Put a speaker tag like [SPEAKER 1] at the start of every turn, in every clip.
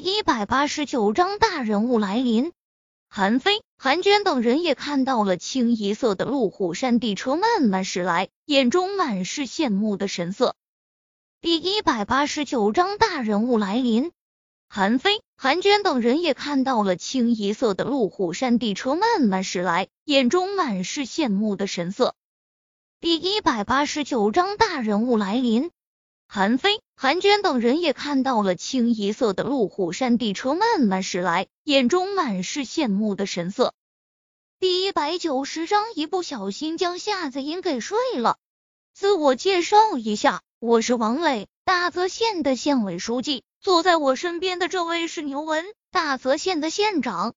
[SPEAKER 1] 第一百八十九章大人物来临。韩飞、韩娟等人也看到了清一色的路虎山地车慢慢驶来，眼中满是羡慕的神色。第一百八十九章大人物来临。韩飞、韩娟等人也看到了清一色的路虎山地车慢慢驶来，眼中满是羡慕的神色。第一百八十九章大人物来临。韩飞、韩娟等人也看到了清一色的路虎山地车慢慢驶来，眼中满是羡慕的神色。第一百九十章，一不小心将夏子音给睡了。自我介绍一下，我是王磊，大泽县的县委书记。坐在我身边的这位是牛文，大泽县的县长。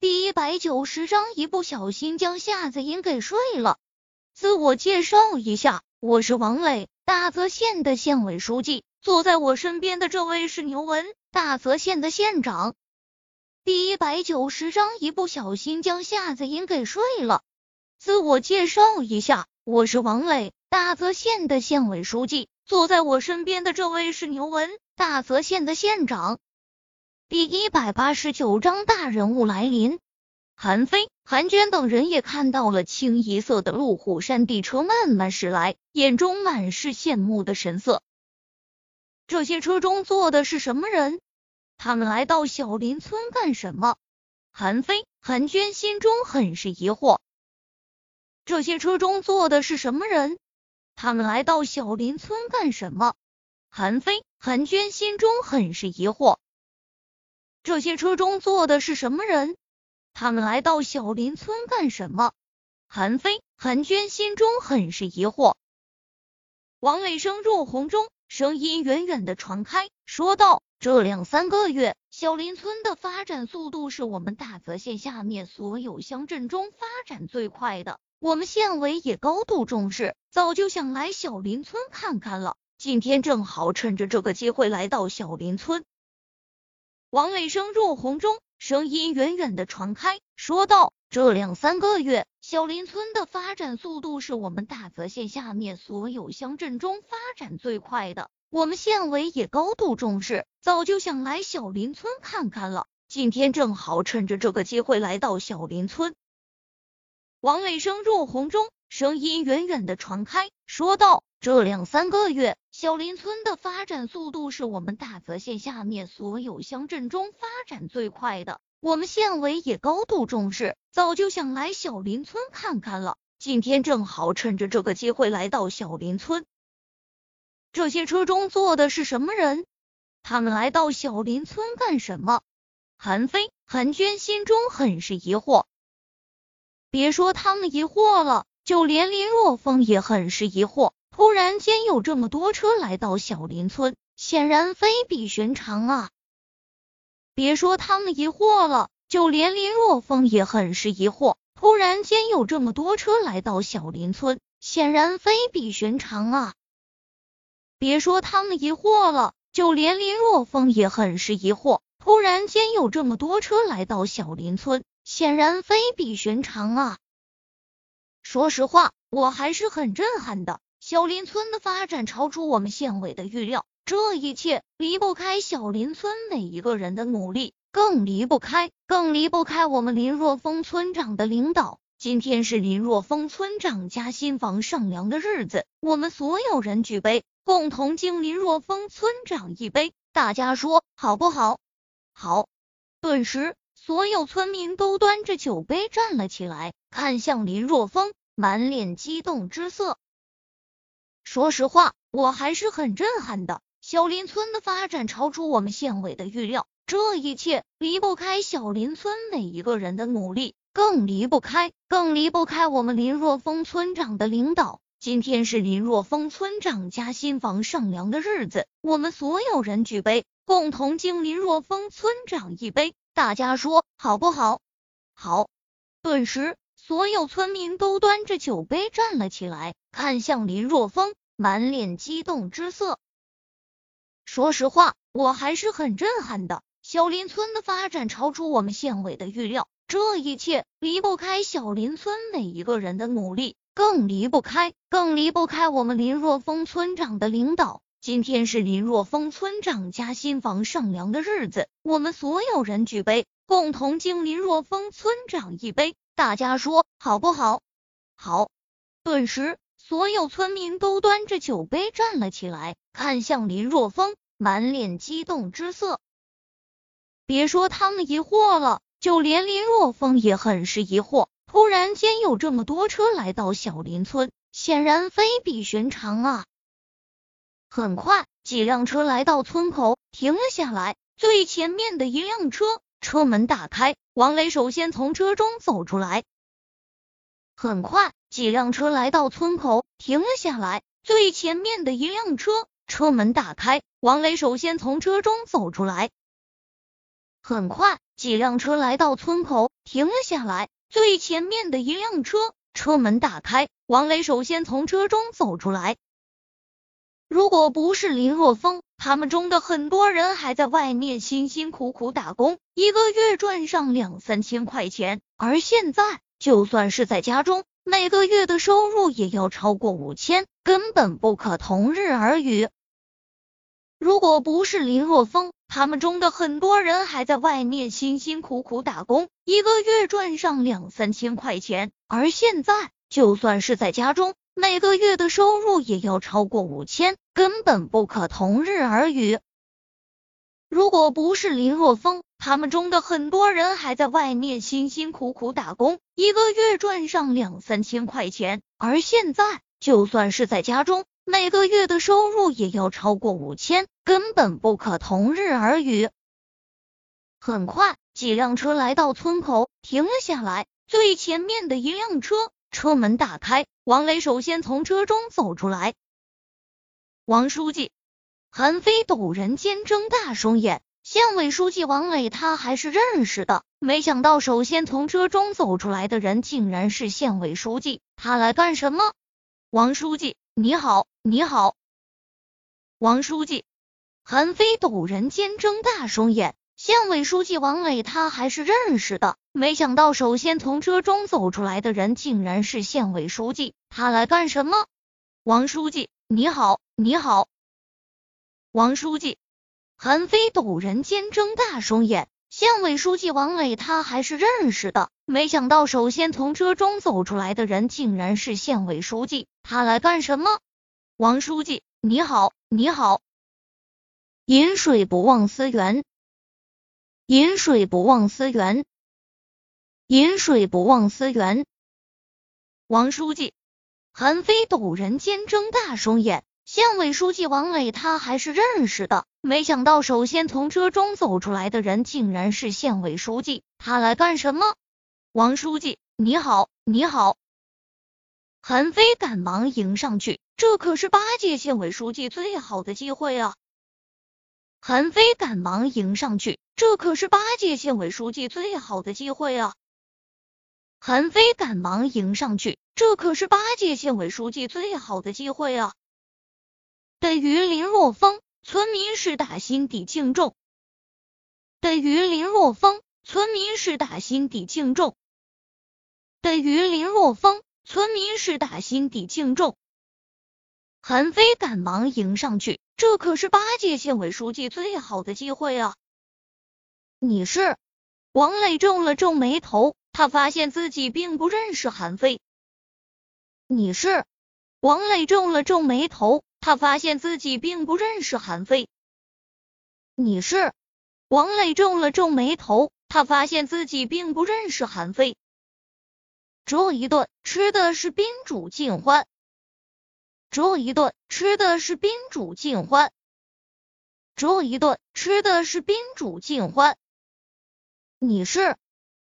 [SPEAKER 1] 第一百九十章，一不小心将夏子音给睡了。自我介绍一下，我是王磊。大泽县的县委书记，坐在我身边的这位是牛文，大泽县的县长。第一百九十章，一不小心将夏子音给睡了。自我介绍一下，我是王磊，大泽县的县委书记，坐在我身边的这位是牛文，大泽县的县长。第一百八十九章，大人物来临。韩飞、韩娟等人也看到了清一色的路虎山地车慢慢驶来，眼中满是羡慕的神色。这些车中坐的是什么人？他们来到小林村干什么？韩飞、韩娟心中很是疑惑。这些车中坐的是什么人？他们来到小林村干什么？韩飞、韩娟心中很是疑惑。这些车中坐的是什么人？他们来到小林村干什么？韩飞、韩娟心中很是疑惑。王磊声入红中，声音远远的传开，说道：“这两三个月，小林村的发展速度是我们大泽县下面所有乡镇中发展最快的。我们县委也高度重视，早就想来小林村看看了。今天正好趁着这个机会来到小林村。”王磊声入红中。声音远远的传开，说道：“这两三个月，小林村的发展速度是我们大泽县下面所有乡镇中发展最快的。我们县委也高度重视，早就想来小林村看看了。今天正好趁着这个机会来到小林村。”王磊声入红中，声音远远的传开，说道：“这两三个月，小林村的发展速度是我们大泽县下面所有乡镇中发展最快的。我们县委也高度重视，早就想来小林村看看了。今天正好趁着这个机会来到小林村。这些车中坐的是什么人？他们来到小林村干什么？”韩飞、韩娟心中很是疑惑。别说他们疑惑了，就连林若风也很是疑惑。突然间有这么多车来到小林村，显然非比寻常啊！别说他们疑惑了，就连林若风也很是疑惑。突然间有这么多车来到小林村，显然非比寻常啊！别说他们疑惑了，就连林若风也很是疑惑。突然间有这么多车来到小林村。显然非比寻常啊！说实话，我还是很震撼的。小林村的发展超出我们县委的预料，这一切离不开小林村每一个人的努力，更离不开，更离不开我们林若风村长的领导。今天是林若风村长家新房上梁的日子，我们所有人举杯，共同敬林若风村长一杯。大家说好不好？好！顿时。所有村民都端着酒杯站了起来，看向林若风，满脸激动之色。说实话，我还是很震撼的。小林村的发展超出我们县委的预料，这一切离不开小林村每一个人的努力，更离不开，更离不开我们林若风村长的领导。今天是林若风村长家新房上梁的日子，我们所有人举杯，共同敬林若风村长一杯。大家说好不好？好！顿时，所有村民都端着酒杯站了起来，看向林若风，满脸激动之色。说实话，我还是很震撼的。小林村的发展超出我们县委的预料，这一切离不开小林村每一个人的努力，更离不开，更离不开我们林若风村长的领导。今天是林若风村长家新房上梁的日子，我们所有人举杯，共同敬林若风村长一杯。大家说好不好？好。顿时，所有村民都端着酒杯站了起来，看向林若风，满脸激动之色。别说他们疑惑了，就连林若风也很是疑惑。突然间有这么多车来到小林村，显然非比寻常啊。很快，几辆车来到村口，停了下来。最前面的一辆车，车门打开，王磊首先从车中走出来。很快，几辆车来到村口，停了下来。最前面的一辆车，车门打开，王磊首先从车中走出来。很快，几辆车来到村口，停了下来。最前面的一辆车，车门打开，王磊首先从车中走出来。如果不是林若风，他们中的很多人还在外面辛辛苦苦打工，一个月赚上两三千块钱。而现在，就算是在家中，每个月的收入也要超过五千，根本不可同日而语。如果不是林若风，他们中的很多人还在外面辛辛苦苦打工，一个月赚上两三千块钱。而现在，就算是在家中，每个月的收入也要超过五千，根本不可同日而语。如果不是林若风，他们中的很多人还在外面辛辛苦苦打工，一个月赚上两三千块钱。而现在，就算是在家中，每个月的收入也要超过五千，根本不可同日而语。很快，几辆车来到村口，停了下来。最前面的一辆车。车门打开，王磊首先从车中走出来。王书记，韩飞陡然间睁大双眼，县委书记王磊他还是认识的，没想到首先从车中走出来的人竟然是县委书记，他来干什么？王书记，你好，你好。王书记，韩飞陡然间睁大双眼。县委书记王磊，他还是认识的，没想到首先从车中走出来的人竟然是县委书记，他来干什么？王书记，你好，你好。王书记，韩飞陡然间睁大双眼，县委书记王磊，他还是认识的，没想到首先从车中走出来的人竟然是县委书记，他来干什么？王书记，你好，你好。饮水不忘思源。饮水不忘思源，饮水不忘思源。王书记，韩飞陡然间睁大双眼，县委书记王磊他还是认识的，没想到首先从车中走出来的人竟然是县委书记，他来干什么？王书记，你好，你好。韩飞赶忙迎上去，这可是八届县委书记最好的机会啊！韩飞赶忙迎上去，这可是八届县委书记最好的机会啊！韩飞赶忙迎上去，这可是八届县委书记最好的机会啊！对于林若风，村民是打心底敬重；对于林若风，村民是打心底敬重；对于林若风，村民是打心底敬重。韩飞赶忙迎上去。这可是八届县委书记最好的机会啊！你是王磊皱了皱眉头，他发现自己并不认识韩飞。你是王磊皱了皱眉头，他发现自己并不认识韩飞。你是王磊皱了皱眉头，他发现自己并不认识韩飞。这一顿吃的是宾主尽欢。这一顿吃的是宾主尽欢，这一顿吃的是宾主尽欢。你是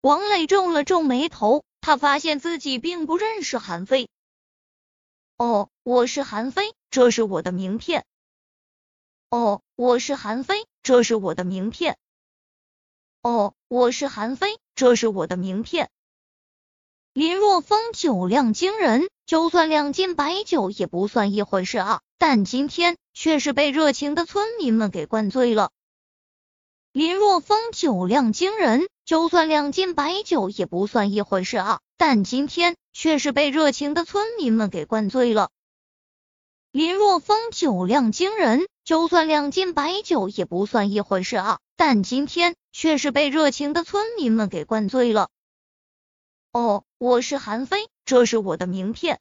[SPEAKER 1] 王磊皱了皱眉头，他发现自己并不认识韩飞。哦，我是韩飞，这是我的名片。哦，我是韩飞，这是我的名片。哦，我是韩飞，这是我的名片。林若风酒量惊人，就算两斤白酒也不算一回事啊，但今天却是被热情的村民们给灌醉了。林若风酒量惊人，就算两斤白酒也不算一回事啊，但今天却是被热情的村民们给灌醉了。林若风酒量惊人，就算两斤白酒也不算一回事啊。但今天却是被热情的村民们给灌醉了。哦，我是韩飞，这是我的名片。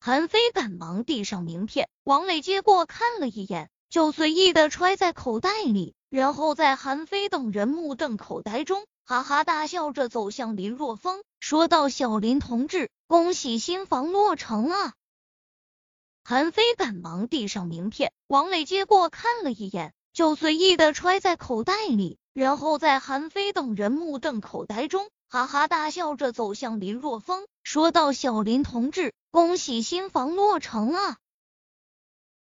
[SPEAKER 1] 韩飞赶忙递上名片，王磊接过看了一眼，就随意的揣在口袋里，然后在韩飞等人目瞪口呆中，哈哈大笑着走向林若风，说道：“小林同志，恭喜新房落成啊！”韩飞赶忙递上名片，王磊接过看了一眼，就随意的揣在口袋里，然后在韩飞等人目瞪口呆中，哈哈大笑着走向林若风，说道：“小林同志。”恭喜新房落成啊！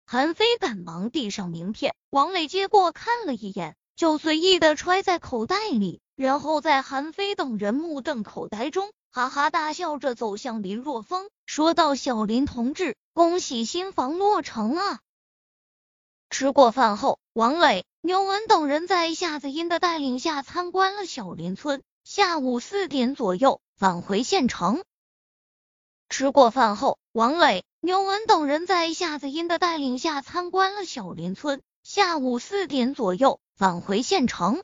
[SPEAKER 1] 韩飞赶忙递上名片，王磊接过看了一眼，就随意的揣在口袋里，然后在韩飞等人目瞪口呆中，哈哈大笑着走向林若风，说道：“小林同志，恭喜新房落成啊！”吃过饭后，王磊、牛文等人在夏子音的带领下参观了小林村。下午四点左右返回县城。吃过饭后，王磊、牛文等人在夏子音的带领下参观了小林村。下午四点左右返回县城。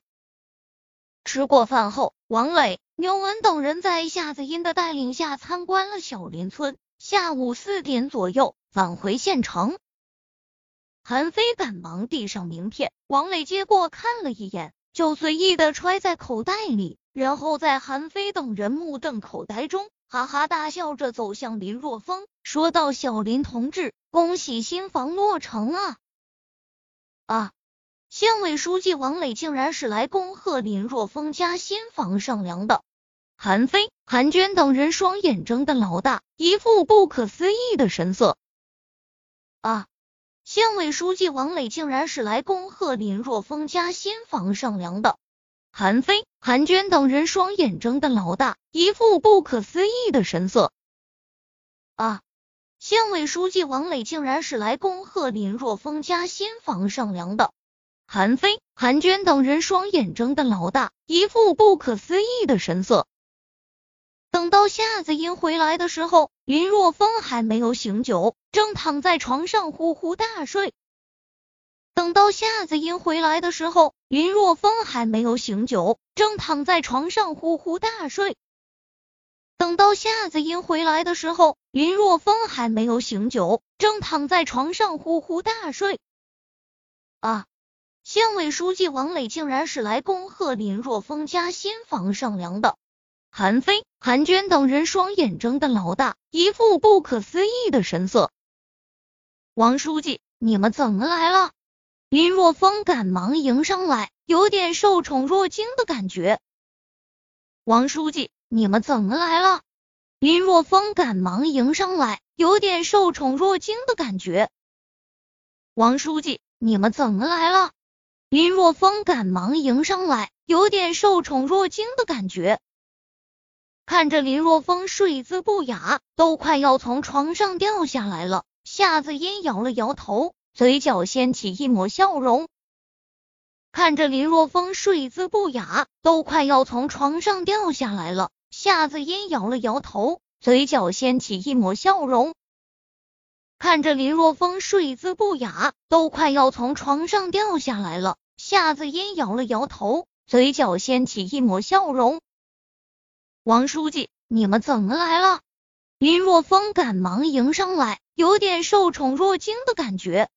[SPEAKER 1] 吃过饭后，王磊、牛文等人在夏子音的带领下参观了小林村。下午四点左右返回县城。韩飞赶忙递上名片，王磊接过看了一眼，就随意的揣在口袋里，然后在韩非等人目瞪口呆中。哈哈大笑着走向林若风，说道：“小林同志，恭喜新房落成啊！”啊！县委书记王磊竟然是来恭贺林若风家新房上梁的。韩非、韩娟等人双眼睁得老大，一副不可思议的神色。啊！县委书记王磊竟然是来恭贺林若风家新房上梁的。韩非、韩娟等人双眼睁得老大，一副不可思议的神色。啊！县委书记王磊竟然是来恭贺林若风家新房上梁的。韩飞、韩娟等人双眼睁得老大，一副不可思议的神色。等到夏子音回来的时候，林若风还没有醒酒，正躺在床上呼呼大睡。等到夏子音回来的时候，林若风还没有醒酒，正躺在床上呼呼大睡。等到夏子音回来的时候，林若风还没有醒酒，正躺在床上呼呼大睡。啊！县委书记王磊竟然是来恭贺林若风家新房上梁的。韩飞、韩娟等人双眼睁得老大，一副不可思议的神色。王书记，你们怎么来了？林若风赶忙迎上来，有点受宠若惊的感觉。王书记，你们怎么来了？林若风赶忙迎上来，有点受宠若惊的感觉。王书记，你们怎么来了？林若风赶忙迎上来，有点受宠若惊的感觉。看着林若风睡姿不雅，都快要从床上掉下来了。夏子音摇了摇头。嘴角掀起一抹笑容，看着林若风睡姿不雅，都快要从床上掉下来了。夏子音摇了摇头，嘴角掀起一抹笑容，看着林若风睡姿不雅，都快要从床上掉下来了。夏子音摇了摇头，嘴角掀起一抹笑容。王书记，你们怎么来了？林若风赶忙迎上来，有点受宠若惊的感觉。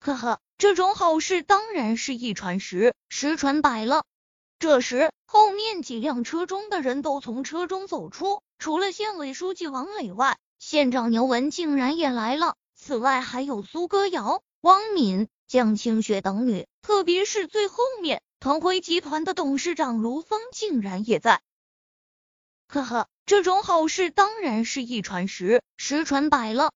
[SPEAKER 1] 呵呵，这种好事当然是一传十，十传百了。这时，后面几辆车中的人都从车中走出，除了县委书记王磊外，县长牛文竟然也来了。此外，还有苏歌瑶、汪敏、江清雪等女，特别是最后面，腾辉集团的董事长卢峰竟然也在。呵呵，这种好事当然是一传十，十传百了。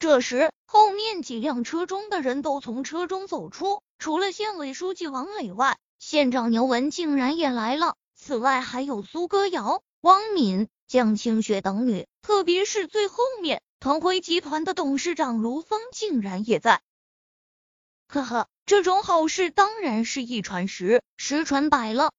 [SPEAKER 1] 这时，后面几辆车中的人都从车中走出，除了县委书记王磊外，县长牛文竟然也来了。此外，还有苏歌瑶、汪敏、江清雪等女，特别是最后面，腾辉集团的董事长卢峰竟然也在。呵呵，这种好事当然是一传十，十传百了。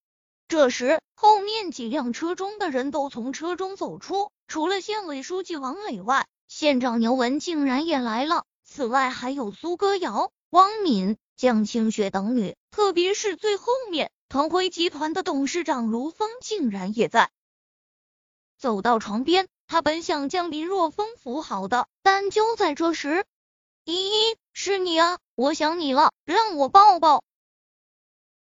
[SPEAKER 1] 这时，后面几辆车中的人都从车中走出，除了县委书记王磊外。县长牛文竟然也来了。此外还有苏歌瑶、汪敏、江清雪等女，特别是最后面，腾辉集团的董事长卢峰竟然也在。走到床边，他本想将林若风扶好的，但就在这时，依依，是你啊，我想你了，让我抱抱。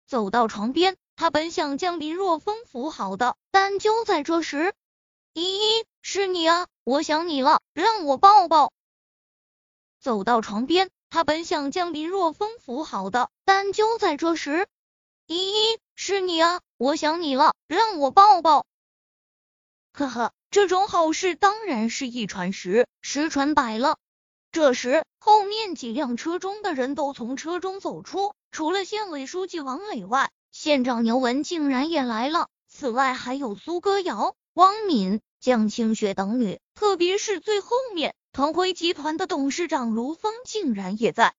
[SPEAKER 1] 走到床边，他本想将林若风扶好的，但就在这时，依依，是你啊，我想你了，让我抱抱。走到床边，他本想将林若风扶好的，但就在这时，依依，是你啊，我想你了，让我抱抱。呵呵，这种好事当然是一传十，十传百了。这时，后面几辆车中的人都从车中走出，除了县委书记王磊外，县长牛文竟然也来了。此外，还有苏歌瑶、汪敏、江清雪等女，特别是最后面，腾辉集团的董事长卢峰竟然也在。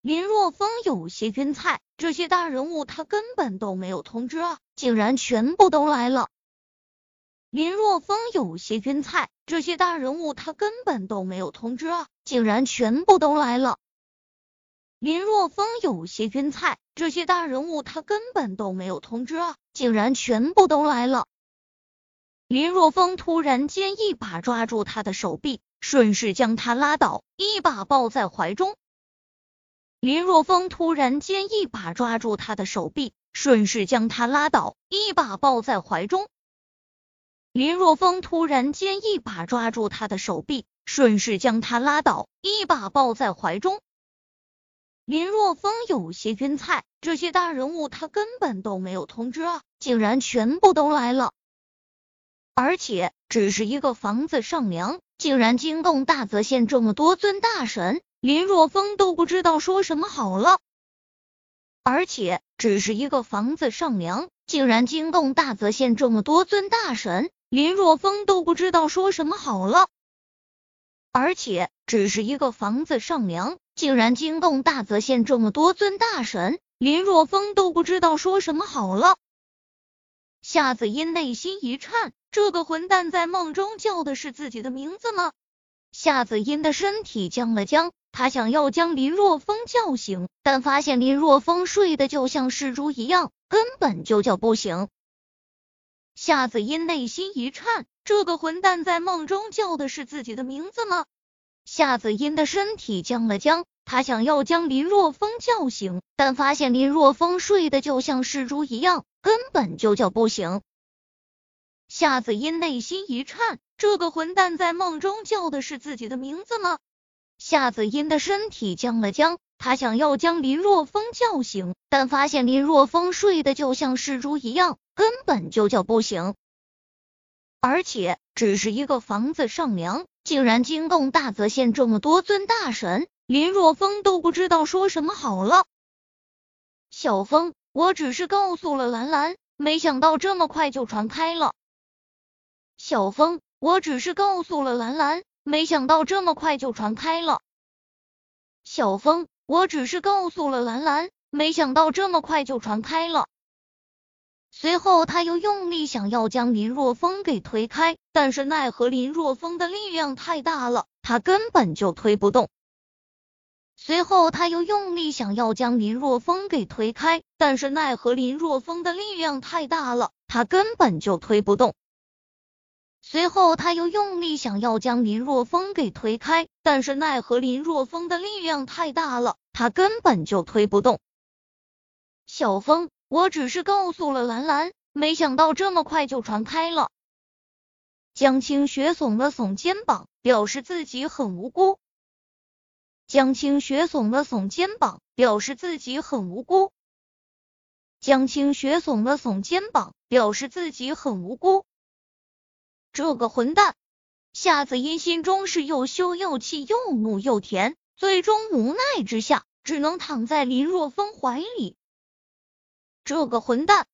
[SPEAKER 1] 林若风有些晕菜，这些大人物他根本都没有通知啊，竟然全部都来了。林若风有些晕菜，这些大人物他根本都没有通知啊，竟然全部都来了。林若风有些晕菜，这些大人物他根本都没有通知啊，竟然全部都来了。林若风突然间一把抓住他的手臂，顺势将他拉倒，一把抱在怀中。林若风突然间一把抓住他的手臂，顺势将他拉倒，一把抱在怀中。林若风突然间一把抓住他的手臂，顺势将他拉倒，一把抱在怀中。林若风有些晕菜，这些大人物他根本都没有通知啊，竟然全部都来了，而且只是一个房子上梁，竟然惊动大泽县这么多尊大神，林若风都不知道说什么好了。而且只是一个房子上梁，竟然惊动大泽县这么多尊大神。林若风都不知道说什么好了，而且只是一个房子上梁，竟然惊动大泽县这么多尊大神，林若风都不知道说什么好了。夏子音内心一颤，这个混蛋在梦中叫的是自己的名字吗？夏子音的身体僵了僵，他想要将林若风叫醒，但发现林若风睡得就像是猪一样，根本就叫不醒。夏子音内心一颤，这个混蛋在梦中叫的是自己的名字吗？夏子音的身体僵了僵，他想要将林若风叫醒，但发现林若风睡得就像是猪一样，根本就叫不醒。夏子音内心一颤，这个混蛋在梦中叫的是自己的名字吗？夏子音的身体僵了僵，他想要将林若风叫醒，但发现林若风睡得就像是猪一样。根本就叫不醒，而且只是一个房子上梁，竟然惊动大泽县这么多尊大神，林若风都不知道说什么好了。小风，我只是告诉了兰兰，没想到这么快就传开了。小风，我只是告诉了兰兰，没想到这么快就传开了。小风，我只是告诉了兰兰，没想到这么快就传开了。随后，他又用力想要将林若风给推开，但是奈何林若风的力量太大了，他根本就推不动。随后，他又用力想要将林若风给推开，但是奈何林若风的力量太大了，他根本就推不动。随后，他又用力想要将林若风给推开，但是奈何林若风的力量太大了，他根本就推不动。小风。我只是告诉了兰兰，没想到这么快就传开了。江清雪耸了耸肩膀，表示自己很无辜。江清雪耸了耸肩膀，表示自己很无辜。江清雪耸了耸肩膀，表示自己很无辜。这个混蛋！夏子音心中是又羞又气，又怒又甜，最终无奈之下，只能躺在林若风怀里。这个混蛋！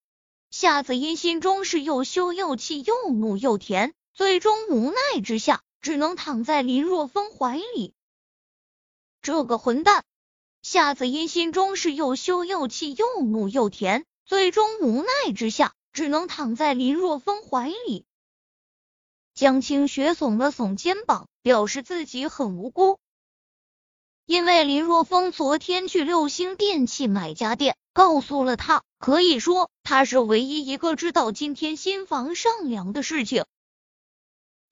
[SPEAKER 1] 夏子音心中是又羞又气，又怒又甜，最终无奈之下，只能躺在林若风怀里。这个混蛋！夏子音心中是又羞又气，又怒又甜，最终无奈之下，只能躺在林若风怀里。江清雪耸了耸肩膀，表示自己很无辜。因为林若风昨天去六星电器买家电，告诉了他，可以说他是唯一一个知道今天新房上梁的事情。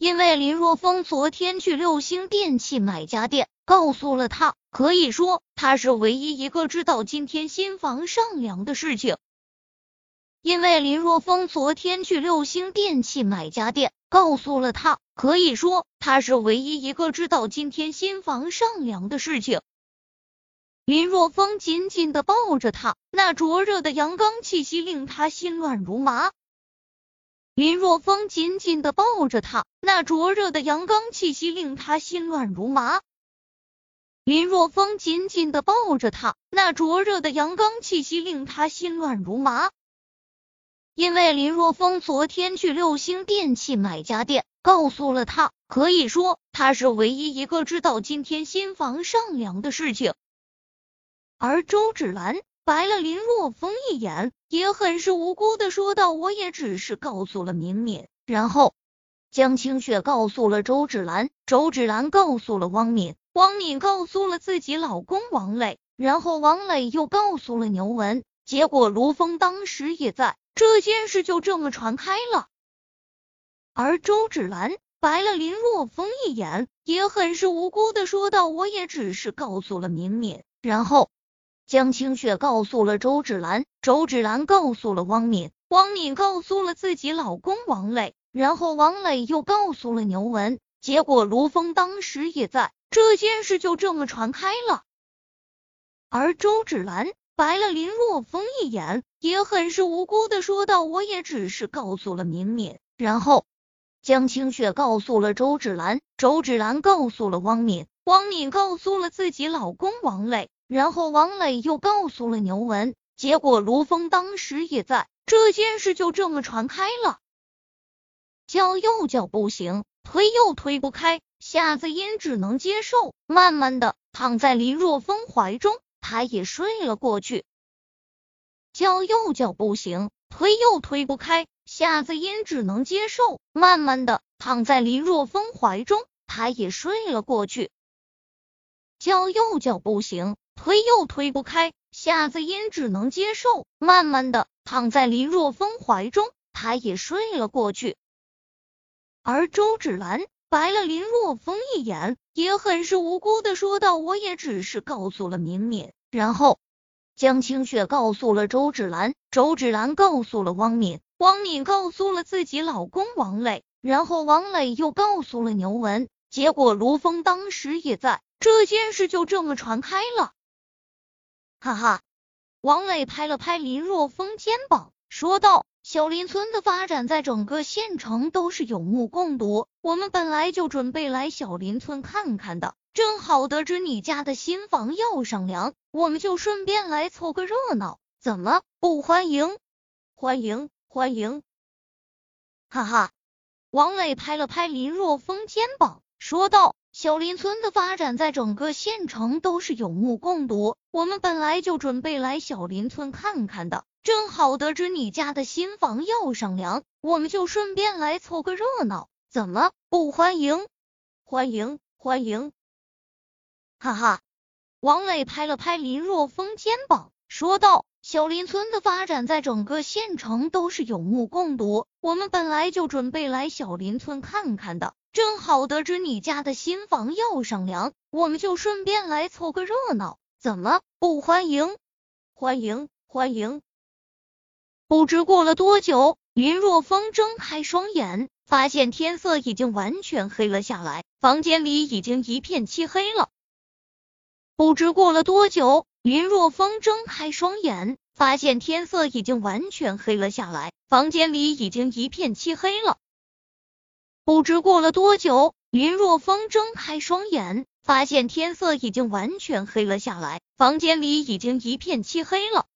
[SPEAKER 1] 因为林若风昨天去六星电器买家电，告诉了他，可以说他是唯一一个知道今天新房上梁的事情。因为林若风昨天去六星电器买家电，告诉了他。可以说，他是唯一一个知道今天新房上梁的事情。林若风紧紧的抱着他，那灼热的阳刚气息令他心乱如麻。林若风紧紧的抱着他，那灼热的阳刚气息令他心乱如麻。林若风紧紧的抱着他，那灼热的阳刚气息令他心乱如麻。因为林若风昨天去六星电器买家电。告诉了他，可以说他是唯一一个知道今天新房上梁的事情。而周芷兰白了林若风一眼，也很是无辜的说道：“我也只是告诉了明敏。”然后江清雪告诉了周芷兰，周芷兰告诉了汪敏，汪敏告诉了自己老公王磊，然后王磊又告诉了牛文。结果卢峰当时也在，这件事就这么传开了。而周芷兰白了林若风一眼，也很是无辜的说道：“我也只是告诉了明敏。”然后江清雪告诉了周芷兰，周芷兰告诉了汪敏，汪敏告诉了自己老公王磊，然后王磊又告诉了牛文。结果卢峰当时也在，这件事就这么传开了。而周芷兰白了林若风一眼，也很是无辜的说道：“我也只是告诉了敏敏。”然后。江清雪告诉了周芷兰，周芷兰告诉了汪敏，汪敏告诉了自己老公王磊，然后王磊又告诉了牛文。结果卢峰当时也在，这件事就这么传开了。叫又叫不行，推又推不开，夏子音只能接受，慢慢的躺在林若风怀中，他也睡了过去。叫又叫不行，推又推不开。夏子音只能接受，慢慢的躺在林若风怀中，他也睡了过去。叫又叫不行，推又推不开，夏子音只能接受，慢慢的躺在林若风怀中，他也睡了过去。而周芷兰白了林若风一眼，也很是无辜的说道：“我也只是告诉了敏敏。”然后江清雪告诉了周芷兰，周芷兰告诉了汪敏。汪敏告诉了自己老公王磊，然后王磊又告诉了牛文。结果卢峰当时也在，这件事就这么传开了。哈哈，王磊拍了拍林若风肩膀，说道：“小林村的发展在整个县城都是有目共睹，我们本来就准备来小林村看看的，正好得知你家的新房要上梁，我们就顺便来凑个热闹，怎么不欢迎？欢迎！”欢迎，哈哈！王磊拍了拍林若风肩膀，说道：“小林村的发展在整个县城都是有目共睹，我们本来就准备来小林村看看的，正好得知你家的新房要上梁，我们就顺便来凑个热闹，怎么不欢迎？欢迎，欢迎！哈哈！王磊拍了拍林若风肩膀，说道。小林村的发展在整个县城都是有目共睹，我们本来就准备来小林村看看的，正好得知你家的新房要上梁，我们就顺便来凑个热闹，怎么不欢迎？欢迎欢迎！不知过了多久，林若风睁开双眼，发现天色已经完全黑了下来，房间里已经一片漆黑了。不知过了多久。林若风睁开双眼，发现天色已经完全黑了下来，房间里已经一片漆黑了。不知过了多久，林若风睁开双眼，发现天色已经完全黑了下来，房间里已经一片漆黑了。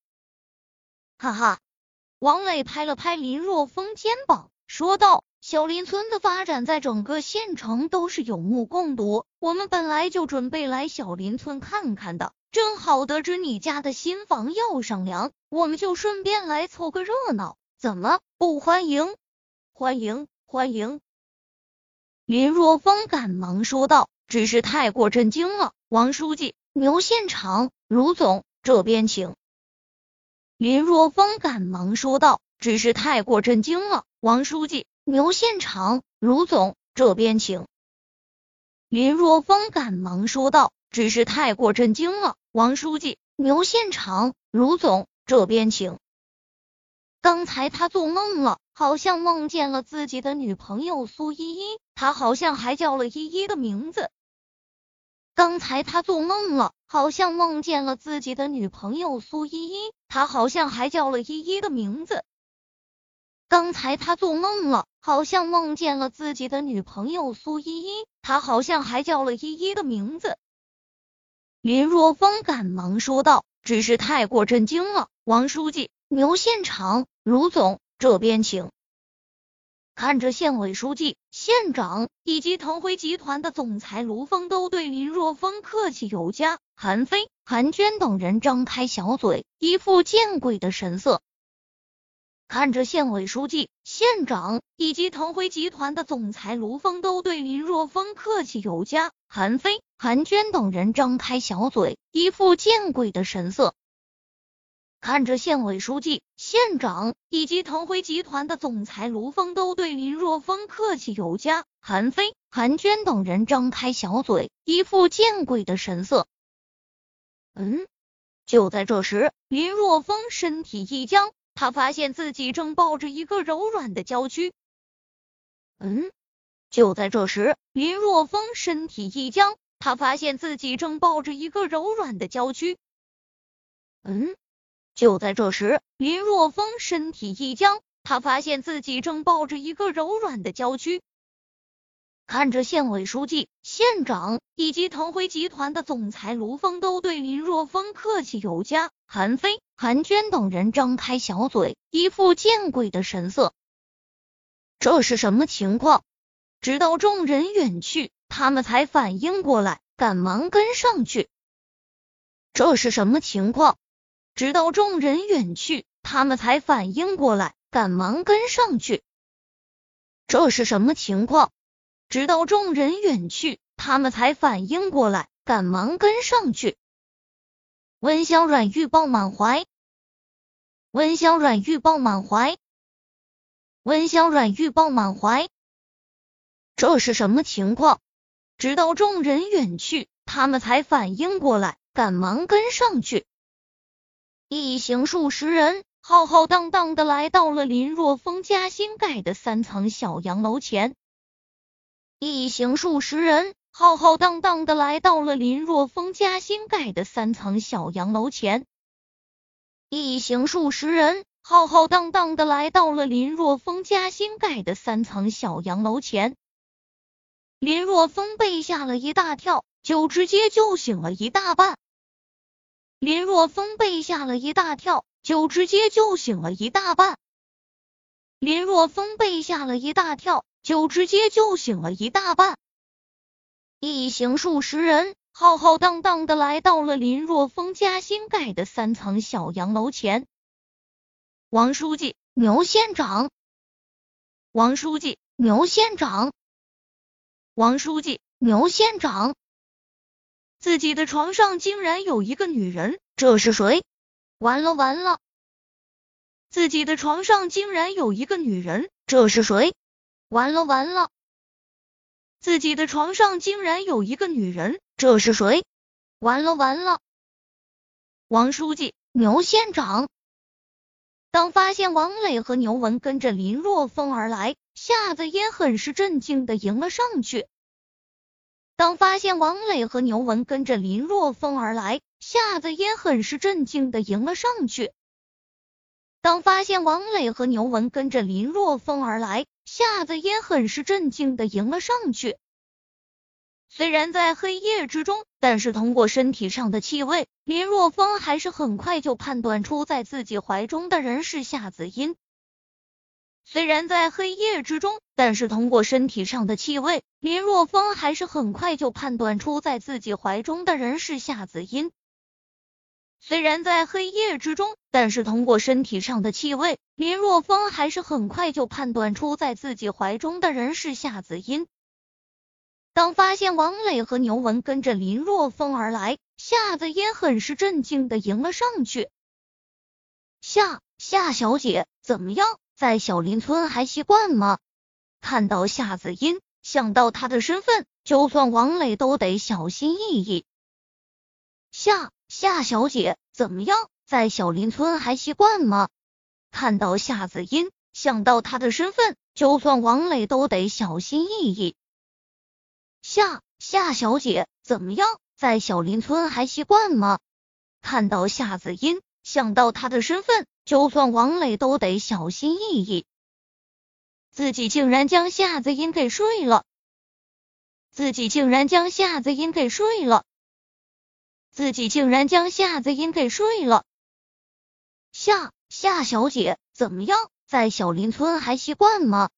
[SPEAKER 1] 哈哈，王磊拍了拍林若风肩膀，说道：“小林村的发展在整个县城都是有目共睹，我们本来就准备来小林村看看的。”正好得知你家的新房要上梁，我们就顺便来凑个热闹，怎么不欢迎？欢迎欢迎！林若风赶忙说道：“只是太过震惊了，王书记，牛县长，卢总，这边请。”林若风赶忙说道：“只是太过震惊了，王书记，牛县长，卢总，这边请。”林若风赶忙说道：“只是太过震惊了，王书记，牛县长，卢总，这边请。”刚才他做梦了，好像梦见了自己的女朋友苏依依，他好像还叫了依依的名字。刚才他做梦了，好像梦见了自己的女朋友苏依依，他好像还叫了依依的名字。刚才他做梦了，好像梦见了自己的女朋友苏依依，他好像还叫了依依的名字。林若风赶忙说道：“只是太过震惊了，王书记。”牛县长，卢总，这边请。看着县委书记、县长以及腾辉集团的总裁卢峰都对林若风客气有加，韩飞、韩娟等人张开小嘴，一副见鬼的神色。看着县委书记、县长以及腾辉集团的总裁卢峰都对林若风客气有加，韩飞、韩娟等人张开小嘴，一副见鬼的神色。看着县委书记、县长以及腾辉集团的总裁卢峰都对林若风客气有加，韩飞、韩娟等人张开小嘴，一副见鬼的神色。嗯，就在这时，林若风身体一僵，他发现自己正抱着一个柔软的娇躯。嗯，就在这时，林若风身体一僵，他发现自己正抱着一个柔软的娇躯。嗯。就在这时，林若风身体一僵，他发现自己正抱着一个柔软的娇躯。看着县委书记、县长以及腾辉集团的总裁卢峰都对林若风客气有加，韩飞、韩娟等人张开小嘴，一副见鬼的神色。这是什么情况？直到众人远去，他们才反应过来，赶忙跟上去。这是什么情况？直到众人远去，他们才反应过来，赶忙跟上去。这是什么情况？直到众人远去，他们才反应过来，赶忙跟上去。温香软玉抱满怀，温香软玉抱满怀，温香软玉抱满怀。这是什么情况？直到众人远去，他们才反应过来，赶忙跟上去。一行数十人浩浩荡荡的来到了林若风家新盖的三层小洋楼前。一行数十人浩浩荡荡的来到了林若风家新盖的三层小洋楼前。一行数十人浩浩荡荡的来到了林若风家新盖的三层小洋楼前。林若风被吓了一大跳，就直接就醒了一大半。林若风被吓了一大跳，就直接就醒了一大半。林若风被吓了一大跳，就直接就醒了一大半。一行数十人浩浩荡荡的来到了林若风家新盖的三层小洋楼前。王书记，牛县长。王书记，牛县长。王书记，牛县长。自己的床上竟然有一个女人，这是谁？完了完了！自己的床上竟然有一个女人，这是谁？完了完了！自己的床上竟然有一个女人，这是谁？完了完了！王书记，牛县长。当发现王磊和牛文跟着林若风而来，夏子嫣很是震惊的迎了上去。当发现王磊和牛文跟着林若风而来，夏子嫣很是震惊的迎了上去。当发现王磊和牛文跟着林若风而来，夏子嫣很是震惊的迎了上去。虽然在黑夜之中，但是通过身体上的气味，林若风还是很快就判断出在自己怀中的人是夏子音。虽然在黑夜之中，但是通过身体上的气味，林若风还是很快就判断出在自己怀中的人是夏子音。虽然在黑夜之中，但是通过身体上的气味，林若风还是很快就判断出在自己怀中的人是夏子音。当发现王磊和牛文跟着林若风而来，夏子嫣很是震惊的迎了上去。夏夏小姐，怎么样，在小林村还习惯吗？看到夏子音，想到她的身份，就算王磊都得小心翼翼。夏夏小姐，怎么样，在小林村还习惯吗？看到夏子音，想到她的身份，就算王磊都得小心翼翼。夏夏小姐，怎么样，在小林村还习惯吗？看到夏子音。想到他的身份，就算王磊都得小心翼翼。自己竟然将夏子音给睡了，自己竟然将夏子音给睡了，自己竟然将夏子音给睡了。夏夏小姐怎么样，在小林村还习惯吗？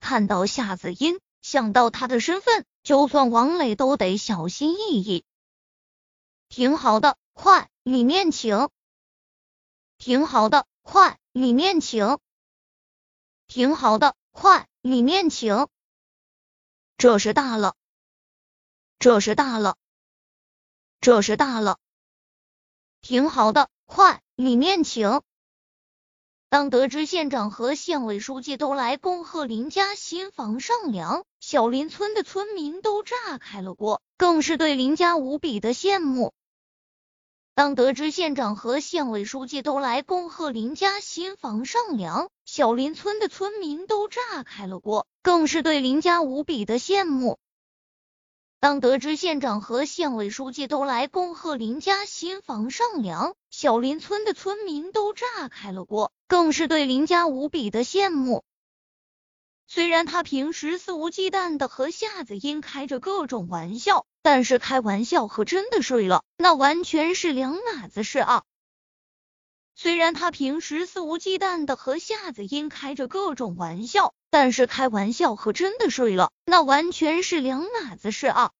[SPEAKER 1] 看到夏子音，想到他的身份，就算王磊都得小心翼翼。挺好的，快里面请。挺好的，快里面请。挺好的，快里面请。这是大了，这是大了，这是大了。挺好的，快里面请。当得知县长和县委书记都来恭贺林家新房上梁，小林村的村民都炸开了锅，更是对林家无比的羡慕。当得知县长和县委书记都来恭贺林家新房上梁，小林村的村民都炸开了锅，更是对林家无比的羡慕。当得知县长和县委书记都来恭贺林家新房上梁，小林村的村民都炸开了锅，更是对林家无比的羡慕。虽然他平时肆无忌惮的和夏子英开着各种玩笑，但是开玩笑和真的睡了，那完全是两码子事啊。虽然他平时肆无忌惮的和夏子音开着各种玩笑，但是开玩笑和真的睡了，那完全是两码子事啊。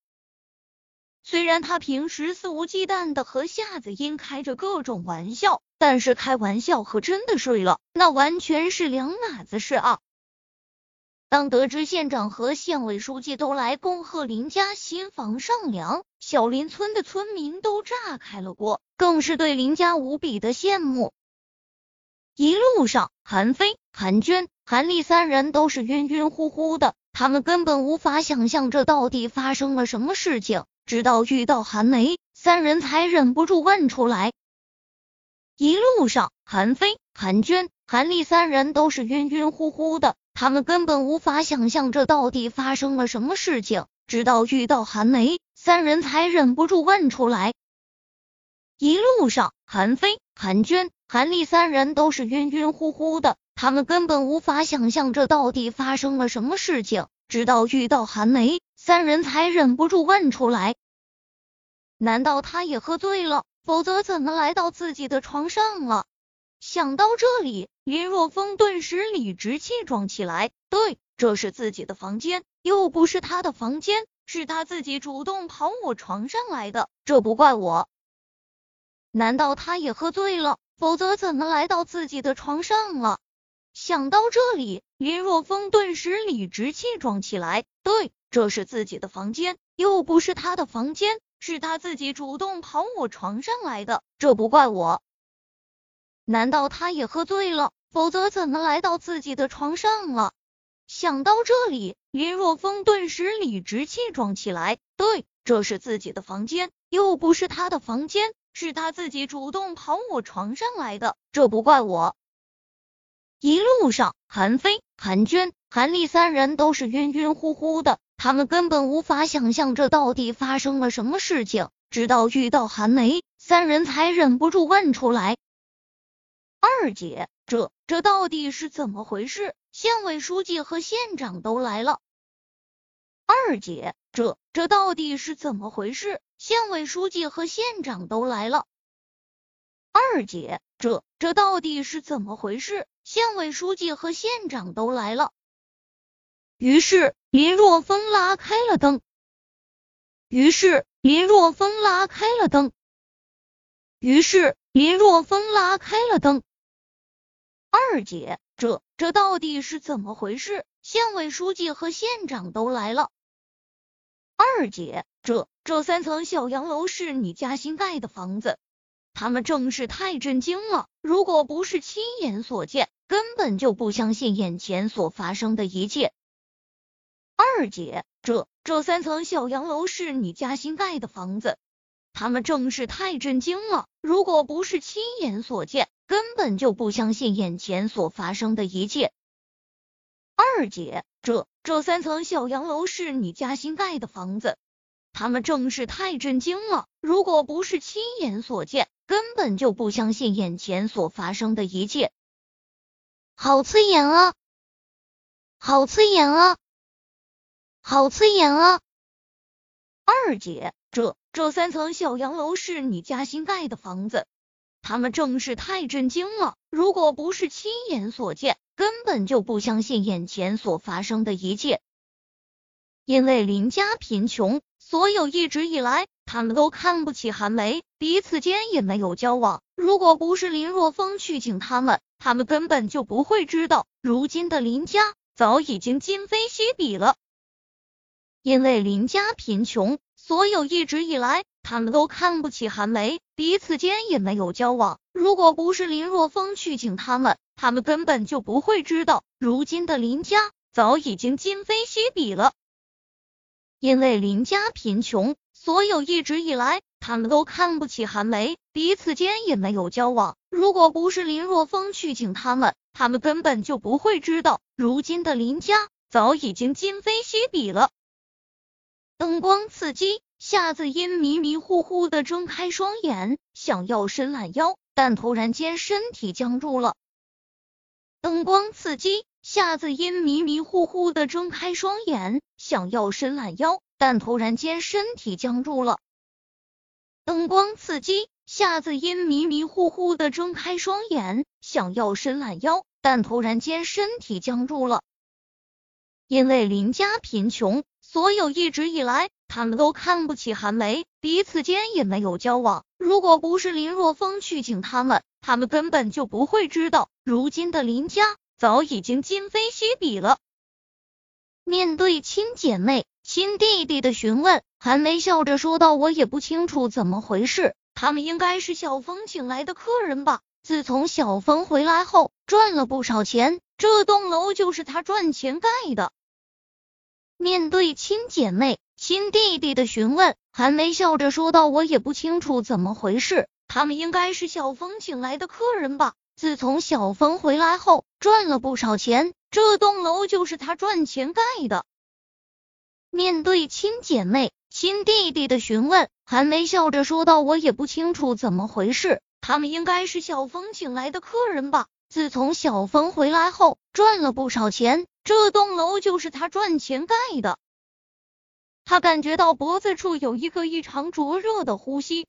[SPEAKER 1] 虽然他平时肆无忌惮的和夏子音开着各种玩笑，但是开玩笑和真的睡了，那完全是两码子事啊。当得知县长和县委书记都来恭贺林家新房上梁，小林村的村民都炸开了锅，更是对林家无比的羡慕。一路上，韩飞、韩娟、韩丽三人都是晕晕乎乎的，他们根本无法想象这到底发生了什么事情。直到遇到韩梅，三人才忍不住问出来。一路上，韩飞、韩娟、韩丽三人都是晕晕乎乎的。他们根本无法想象这到底发生了什么事情，直到遇到韩梅，三人才忍不住问出来。一路上，韩飞、韩娟、韩丽三人都是晕晕乎乎的，他们根本无法想象这到底发生了什么事情，直到遇到韩梅，三人才忍不住问出来：难道他也喝醉了？否则怎么来到自己的床上了？想到这里，林若风顿时理直气壮起来。对，这是自己的房间，又不是他的房间，是他自己主动跑我床上来的，这不怪我。难道他也喝醉了？否则怎么来到自己的床上了？想到这里，林若风顿时理直气壮起来。对，这是自己的房间，又不是他的房间，是他自己主动跑我床上来的，这不怪我。难道他也喝醉了？否则怎么来到自己的床上了？想到这里，林若风顿时理直气壮起来。对，这是自己的房间，又不是他的房间，是他自己主动跑我床上来的，这不怪我。一路上，韩飞、韩娟、韩丽三人都是晕晕乎乎的，他们根本无法想象这到底发生了什么事情。直到遇到韩梅，三人才忍不住问出来。二姐，这这到底是怎么回事？县委书记和县长都来了。二姐，这这到底是怎么回事？县委书记和县长都来了。二姐，这这到底是怎么回事？县委书记和县长都来了。于是林若风拉开了灯。于是林若风拉开了灯。于是林若风拉开了灯。二姐，这这到底是怎么回事？县委书记和县长都来了。二姐，这这三层小洋楼是你家新盖的房子？他们正是太震惊了，如果不是亲眼所见，根本就不相信眼前所发生的一切。二姐，这这三层小洋楼是你家新盖的房子？他们正是太震惊了，如果不是亲眼所见，根本就不相信眼前所发生的一切。二姐，这这三层小洋楼是你家新盖的房子？他们正是太震惊了，如果不是亲眼所见。根本就不相信眼前所发生的一切，好刺眼啊！好刺眼啊！好刺眼啊！二姐，这这三层小洋楼是你家新盖的房子？他们正是太震惊了，如果不是亲眼所见，根本就不相信眼前所发生的一切。因为林家贫穷，所有一直以来。他们都看不起韩梅，彼此间也没有交往。如果不是林若风去请他们，他们根本就不会知道，如今的林家早已经今非昔比了。因为林家贫穷，所有一直以来他们都看不起韩梅，彼此间也没有交往。如果不是林若风去请他们，他们根本就不会知道，如今的林家早已经今非昔比了。因为林家贫穷。所有一直以来，他们都看不起韩梅，彼此间也没有交往。如果不是林若风去请他们，他们根本就不会知道，如今的林家早已经今非昔比了。灯光刺激，夏子音迷迷糊糊的睁开双眼，想要伸懒腰，但突然间身体僵住了。灯光刺激，夏子音迷迷糊糊的睁开双眼，想要伸懒腰。但突然间身体僵住了，灯光刺激，夏子音迷迷糊糊的睁开双眼，想要伸懒腰，但突然间身体僵住了。因为林家贫穷，所有一直以来他们都看不起韩梅，彼此间也没有交往。如果不是林若风去请他们，他们根本就不会知道，如今的林家早已经今非昔比了。面对亲姐妹。亲弟弟的询问，韩梅笑着说道：“我也不清楚怎么回事，他们应该是小峰请来的客人吧。自从小峰回来后，赚了不少钱，这栋楼就是他赚钱盖的。”面对亲姐妹、亲弟弟的询问，韩梅笑着说道：“我也不清楚怎么回事，他们应该是小峰请来的客人吧。自从小峰回来后，赚了不少钱，这栋楼就是他赚钱盖的。”面对亲姐妹、亲弟弟的询问，韩梅笑着说道：“我也不清楚怎么回事，他们应该是小峰请来的客人吧。自从小峰回来后，赚了不少钱，这栋楼就是他赚钱盖的。”他感觉到脖子处有一个异常灼热的呼吸，